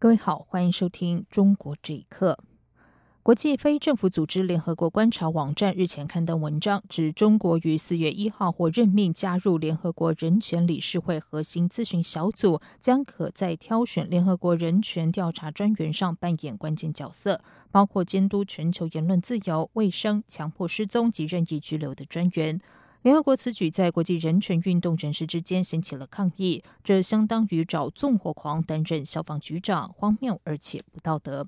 各位好，欢迎收听《中国这一刻》。国际非政府组织联合国观察网站日前刊登文章，指中国于四月一号或任命加入联合国人权理事会核心咨询小组，将可在挑选联合国人权调查专员上扮演关键角色，包括监督全球言论自由、卫生、强迫失踪及任意拘留的专员。联合国此举在国际人权运动人士之间掀起了抗议，这相当于找纵火狂担任消防局长，荒谬而且不道德。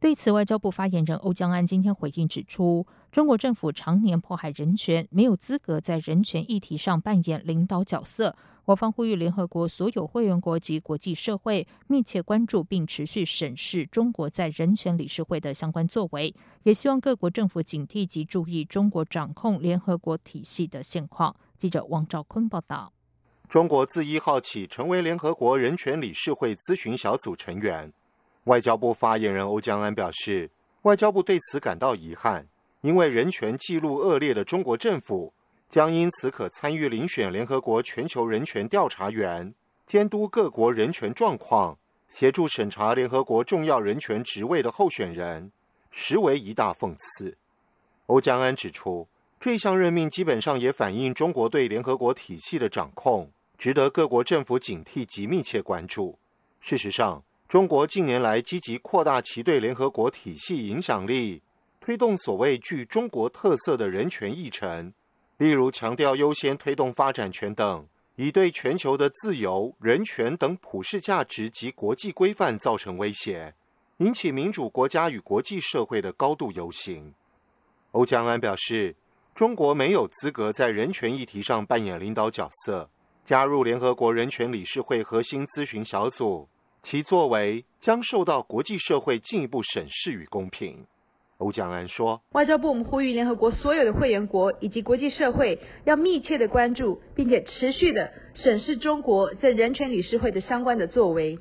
对此，外交部发言人欧江安今天回应指出，中国政府常年迫害人权，没有资格在人权议题上扮演领导角色。我方呼吁联合国所有会员国及国际社会密切关注并持续审视中国在人权理事会的相关作为，也希望各国政府警惕及注意中国掌控联合国体系的现况。记者王兆坤报道：中国自一号起成为联合国人权理事会咨询小组成员。外交部发言人欧江安表示，外交部对此感到遗憾，因为人权记录恶劣的中国政府。将因此可参与遴选联合国全球人权调查员，监督各国人权状况，协助审查联合国重要人权职位的候选人，实为一大讽刺。欧江安指出，这项任命基本上也反映中国对联合国体系的掌控，值得各国政府警惕及密切关注。事实上，中国近年来积极扩大其对联合国体系影响力，推动所谓具中国特色的人权议程。例如，强调优先推动发展权等，以对全球的自由、人权等普世价值及国际规范造成威胁，引起民主国家与国际社会的高度游行。欧江安表示，中国没有资格在人权议题上扮演领导角色，加入联合国人权理事会核心咨询小组，其作为将受到国际社会进一步审视与公平。欧江安说：“外交部我们呼吁联合国所有的会员国以及国际社会，要密切的关注，并且持续的审视中国在人权理事会的相关的作为，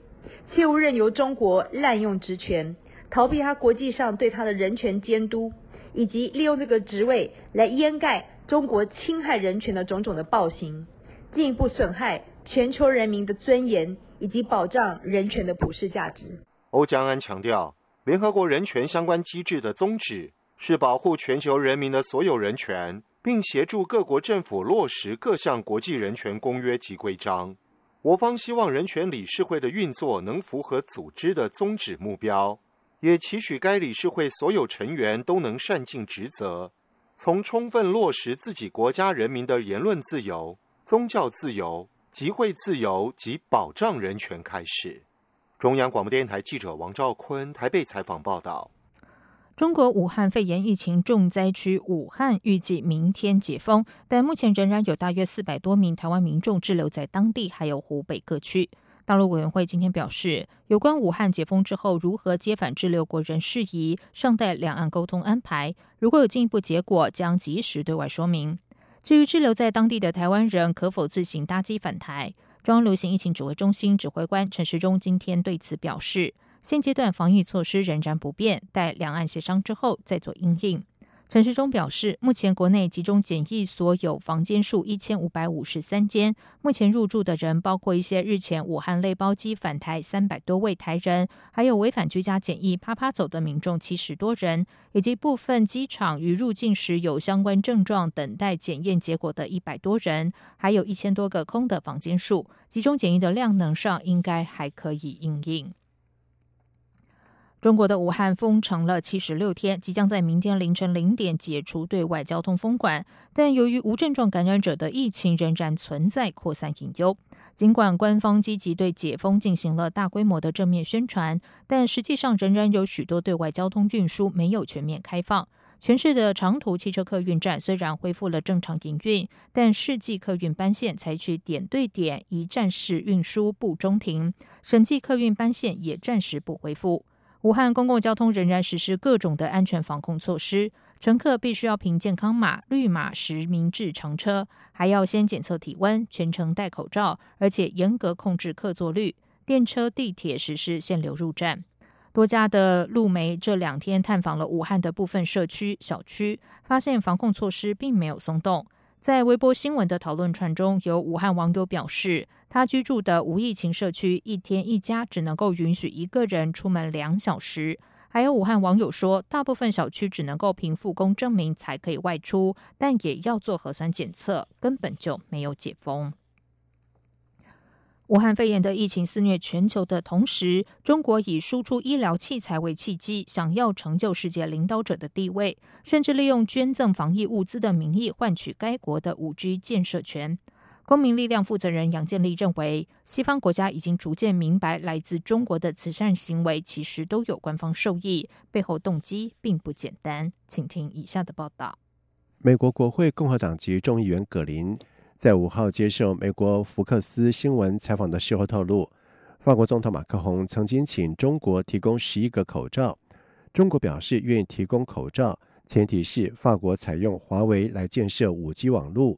切勿任由中国滥用职权，逃避他国际上对他的人权监督，以及利用这个职位来掩盖中国侵害人权的种种的暴行，进一步损害全球人民的尊严以及保障人权的普世价值。”欧江安强调。联合国人权相关机制的宗旨是保护全球人民的所有人权，并协助各国政府落实各项国际人权公约及规章。我方希望人权理事会的运作能符合组织的宗旨目标，也期许该理事会所有成员都能善尽职责，从充分落实自己国家人民的言论自由、宗教自由、集会自由及保障人权开始。中央广播电台记者王兆坤台北采访报道：中国武汉肺炎疫情重灾区武汉预计明天解封，但目前仍然有大约四百多名台湾民众滞留在当地，还有湖北各区。大陆委员会今天表示，有关武汉解封之后如何接返滞留国人事宜，尚待两岸沟通安排。如果有进一步结果，将及时对外说明。至于滞留在当地的台湾人可否自行搭机返台？中央流行疫情指挥中心指挥官陈时中今天对此表示，现阶段防疫措施仍然不变，待两岸协商之后再做应应。陈时中表示，目前国内集中检疫所有房间数一千五百五十三间，目前入住的人包括一些日前武汉类包机返台三百多位台人，还有违反居家检疫啪啪走的民众七十多人，以及部分机场与入境时有相关症状等待检验结果的一百多人，还有一千多个空的房间数，集中检疫的量能上应该还可以应应。中国的武汉封城了七十六天，即将在明天凌晨零点解除对外交通封管。但由于无症状感染者的疫情仍然存在扩散隐忧，尽管官方积极对解封进行了大规模的正面宣传，但实际上仍然有许多对外交通运输没有全面开放。全市的长途汽车客运站虽然恢复了正常营运，但市际客运班线采取点对点一站式运输不中停，省际客运班线也暂时不恢复。武汉公共交通仍然实施各种的安全防控措施，乘客必须要凭健康码绿码实名制乘车，还要先检测体温，全程戴口罩，而且严格控制客座率。电车、地铁实施限流入站。多家的路媒这两天探访了武汉的部分社区小区，发现防控措施并没有松动。在微博新闻的讨论串中，有武汉网友表示，他居住的无疫情社区一天一家只能够允许一个人出门两小时。还有武汉网友说，大部分小区只能够凭复工证明才可以外出，但也要做核酸检测，根本就没有解封。武汉肺炎的疫情肆虐全球的同时，中国以输出医疗器材为契机，想要成就世界领导者的地位，甚至利用捐赠防疫物资的名义换取该国的五 G 建设权。公民力量负责人杨建立认为，西方国家已经逐渐明白，来自中国的慈善行为其实都有官方受益，背后动机并不简单。请听以下的报道：美国国会共和党籍众议员葛林。在五号接受美国福克斯新闻采访的时候透露，法国总统马克宏曾经请中国提供十一个口罩。中国表示愿意提供口罩，前提是法国采用华为来建设五 G 网络。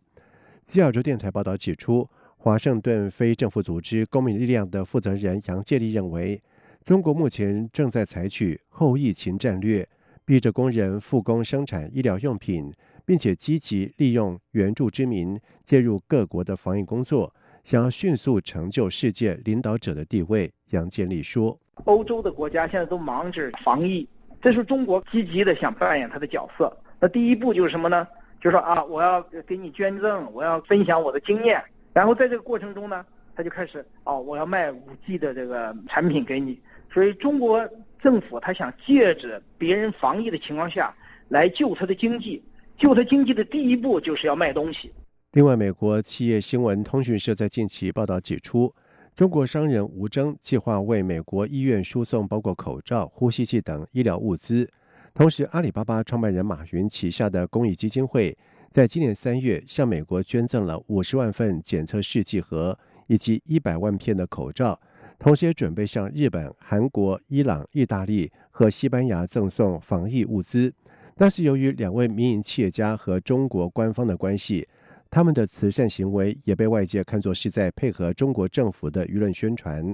西尔州电台报道指出，华盛顿非政府组织公民力量的负责人杨建立认为，中国目前正在采取后疫情战略，逼着工人复工生产医疗用品。并且积极利用援助之名介入各国的防疫工作，想要迅速成就世界领导者的地位。杨建立说：“欧洲的国家现在都忙着防疫，这是中国积极的想扮演他的角色。那第一步就是什么呢？就是说啊，我要给你捐赠，我要分享我的经验。然后在这个过程中呢，他就开始哦，我要卖五 G 的这个产品给你。所以中国政府他想借着别人防疫的情况下来救他的经济。”救他经济的第一步就是要卖东西。另外，美国企业新闻通讯社在近期报道指出，中国商人吴征计划为美国医院输送包括口罩、呼吸器等医疗物资。同时，阿里巴巴创办人马云旗下的公益基金会在今年三月向美国捐赠了五十万份检测试剂盒以及一百万片的口罩，同时也准备向日本、韩国、伊朗、意大利和西班牙赠送防疫物资。但是，由于两位民营企业家和中国官方的关系，他们的慈善行为也被外界看作是在配合中国政府的舆论宣传。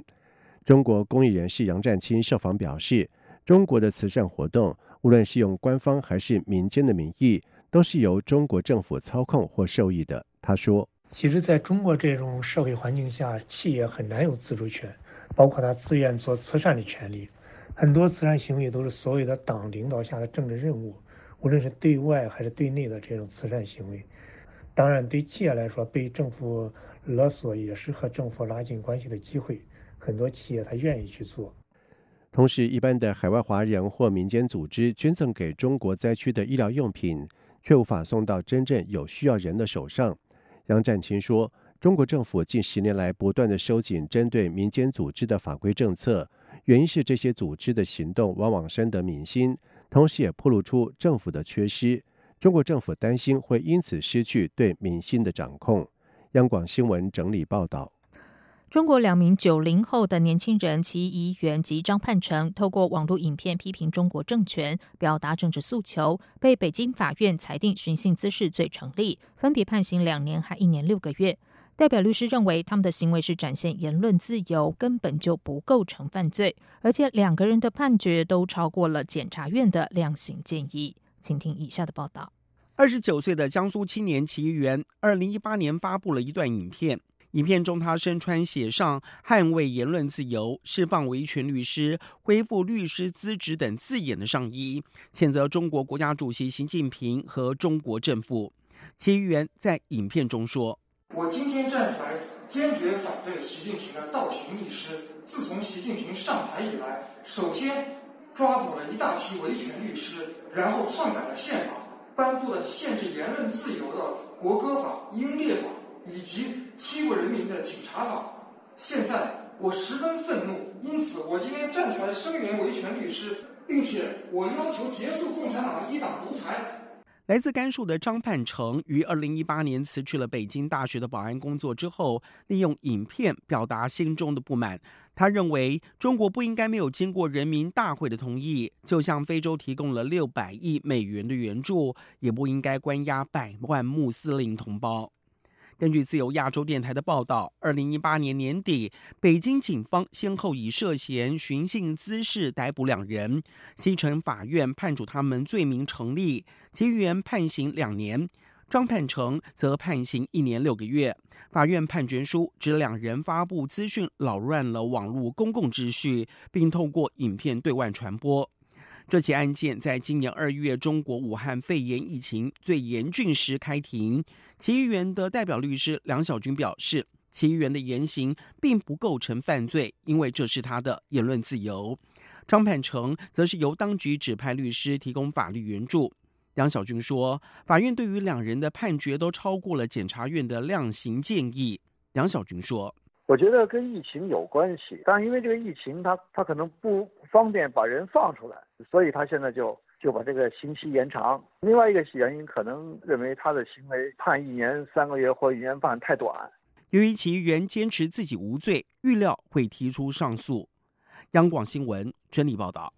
中国公益人士杨占清受访表示，中国的慈善活动，无论是用官方还是民间的名义，都是由中国政府操控或受益的。他说：“其实，在中国这种社会环境下，企业很难有自主权，包括他自愿做慈善的权利。很多慈善行为都是所谓的党领导下的政治任务。”无论是对外还是对内的这种慈善行为，当然对企业来说，被政府勒索也是和政府拉近关系的机会。很多企业他愿意去做。同时，一般的海外华人或民间组织捐赠给中国灾区的医疗用品，却无法送到真正有需要人的手上。杨占清说：“中国政府近十年来不断的收紧针对民间组织的法规政策，原因是这些组织的行动往往深得民心。”同时也暴露出政府的缺失，中国政府担心会因此失去对民心的掌控。央广新闻整理报道：中国两名九零后的年轻人齐怡元及张盼成，透过网络影片批评中国政权，表达政治诉求，被北京法院裁定寻衅滋事罪成立，分别判刑两年和一年六个月。代表律师认为，他们的行为是展现言论自由，根本就不构成犯罪，而且两个人的判决都超过了检察院的量刑建议。请听以下的报道：二十九岁的江苏青年齐元，二零一八年发布了一段影片，影片中他身穿写上“捍卫言论自由、释放维权律师、恢复律师资质”等字眼的上衣，谴责中国国家主席习近平和中国政府。齐元在影片中说。我今天站出来，坚决反对习近平的倒行逆施。自从习近平上台以来，首先抓捕了一大批维权律师，然后篡改了宪法，颁布了限制言论自由的国歌法、英烈法，以及欺负人民的警察法。现在我十分愤怒，因此我今天站出来声援维权律师，并且我要求结束共产党一党独裁。来自甘肃的张盼成于二零一八年辞去了北京大学的保安工作之后，利用影片表达心中的不满。他认为中国不应该没有经过人民大会的同意，就向非洲提供了六百亿美元的援助，也不应该关押百万穆斯林同胞。根据自由亚洲电台的报道，二零一八年年底，北京警方先后以涉嫌寻衅滋事逮捕两人，西城法院判处他们罪名成立，其余人判刑两年。张盼成则判刑一年六个月。法院判决书指两人发布资讯扰乱了网络公共秩序，并透过影片对外传播。这起案件在今年二月，中国武汉肺炎疫情最严峻时开庭。其余员的代表律师梁小军表示，其余员的言行并不构成犯罪，因为这是他的言论自由。张盼成则是由当局指派律师提供法律援助。梁小军说，法院对于两人的判决都超过了检察院的量刑建议。梁小军说。我觉得跟疫情有关系，但因为这个疫情，他他可能不方便把人放出来，所以他现在就就把这个刑期延长。另外一个原因可能认为他的行为判一年三个月或一年半太短。由于其原坚持自己无罪，预料会提出上诉。央广新闻整理报道。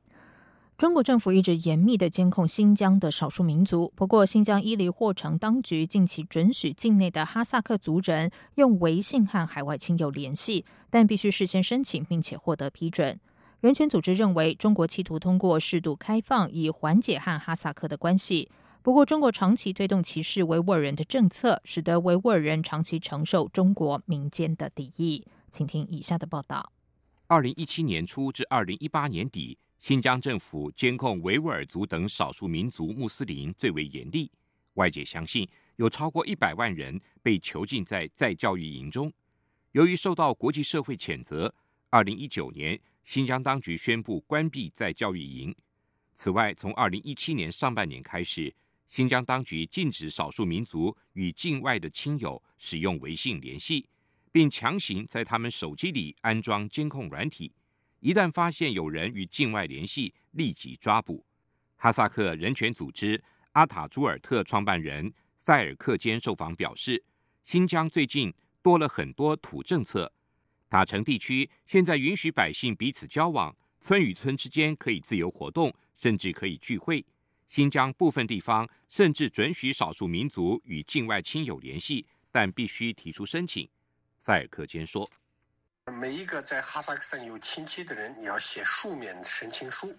中国政府一直严密的监控新疆的少数民族。不过，新疆伊犁霍城当局近期准许境内的哈萨克族人用微信和海外亲友联系，但必须事先申请并且获得批准。人权组织认为，中国企图通过适度开放以缓解和哈萨克的关系。不过，中国长期推动歧视维吾尔人的政策，使得维吾尔人长期承受中国民间的敌意。请听以下的报道：二零一七年初至二零一八年底。新疆政府监控维吾尔族等少数民族穆斯林最为严厉，外界相信有超过一百万人被囚禁在再教育营中。由于受到国际社会谴责，二零一九年新疆当局宣布关闭再教育营。此外，从二零一七年上半年开始，新疆当局禁止少数民族与境外的亲友使用微信联系，并强行在他们手机里安装监控软体。一旦发现有人与境外联系，立即抓捕。哈萨克人权组织阿塔朱尔特创办人塞尔克坚受访表示，新疆最近多了很多土政策，塔城地区现在允许百姓彼此交往，村与村之间可以自由活动，甚至可以聚会。新疆部分地方甚至准许少数民族与境外亲友联系，但必须提出申请。塞尔克坚说。每一个在哈萨克斯坦有亲戚的人，你要写书面申请书，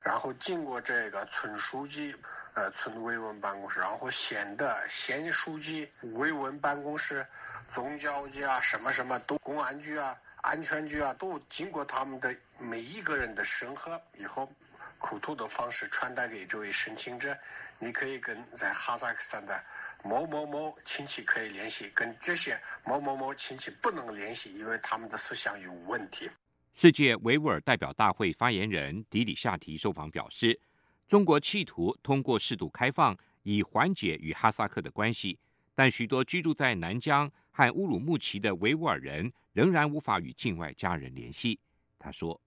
然后经过这个村书记、呃村维稳办公室，然后县的县书记、维稳办公室、宗教局啊，什么什么都公安局啊、安全局啊，都经过他们的每一个人的审核以后。口头的方式传达给这位申请者，你可以跟在哈萨克斯坦的某某某亲戚可以联系，跟这些某某某亲戚不能联系，因为他们的思想有问题。世界维吾尔代表大会发言人迪里夏提受访表示，中国企图通过适度开放以缓解与哈萨克的关系，但许多居住在南疆和乌鲁木齐的维吾尔人仍然无法与境外家人联系。他说。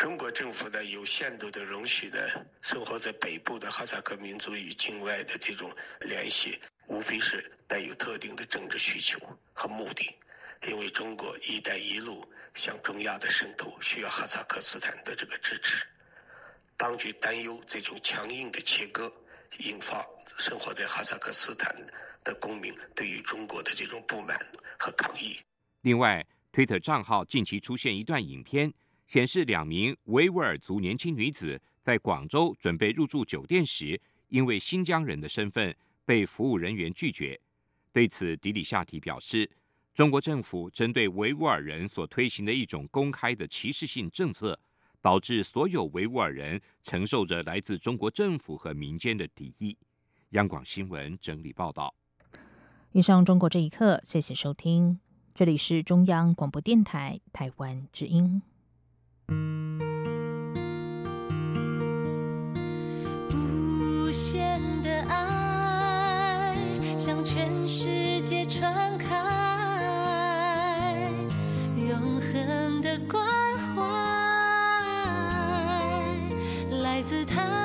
中国政府呢有限度的容许的生活在北部的哈萨克民族与境外的这种联系，无非是带有特定的政治需求和目的。因为中国“一带一路”向中亚的渗透需要哈萨克斯坦的这个支持，当局担忧这种强硬的切割引发生活在哈萨克斯坦的公民对于中国的这种不满和抗议。另外，推特账号近期出现一段影片。显示两名维吾尔族年轻女子在广州准备入住酒店时，因为新疆人的身份被服务人员拒绝。对此，迪里夏提表示，中国政府针对维吾尔人所推行的一种公开的歧视性政策，导致所有维吾尔人承受着来自中国政府和民间的敌意。央广新闻整理报道。以上中国这一刻，谢谢收听，这里是中央广播电台台湾之音。无限的爱向全世界传开，永恒的关怀来自他。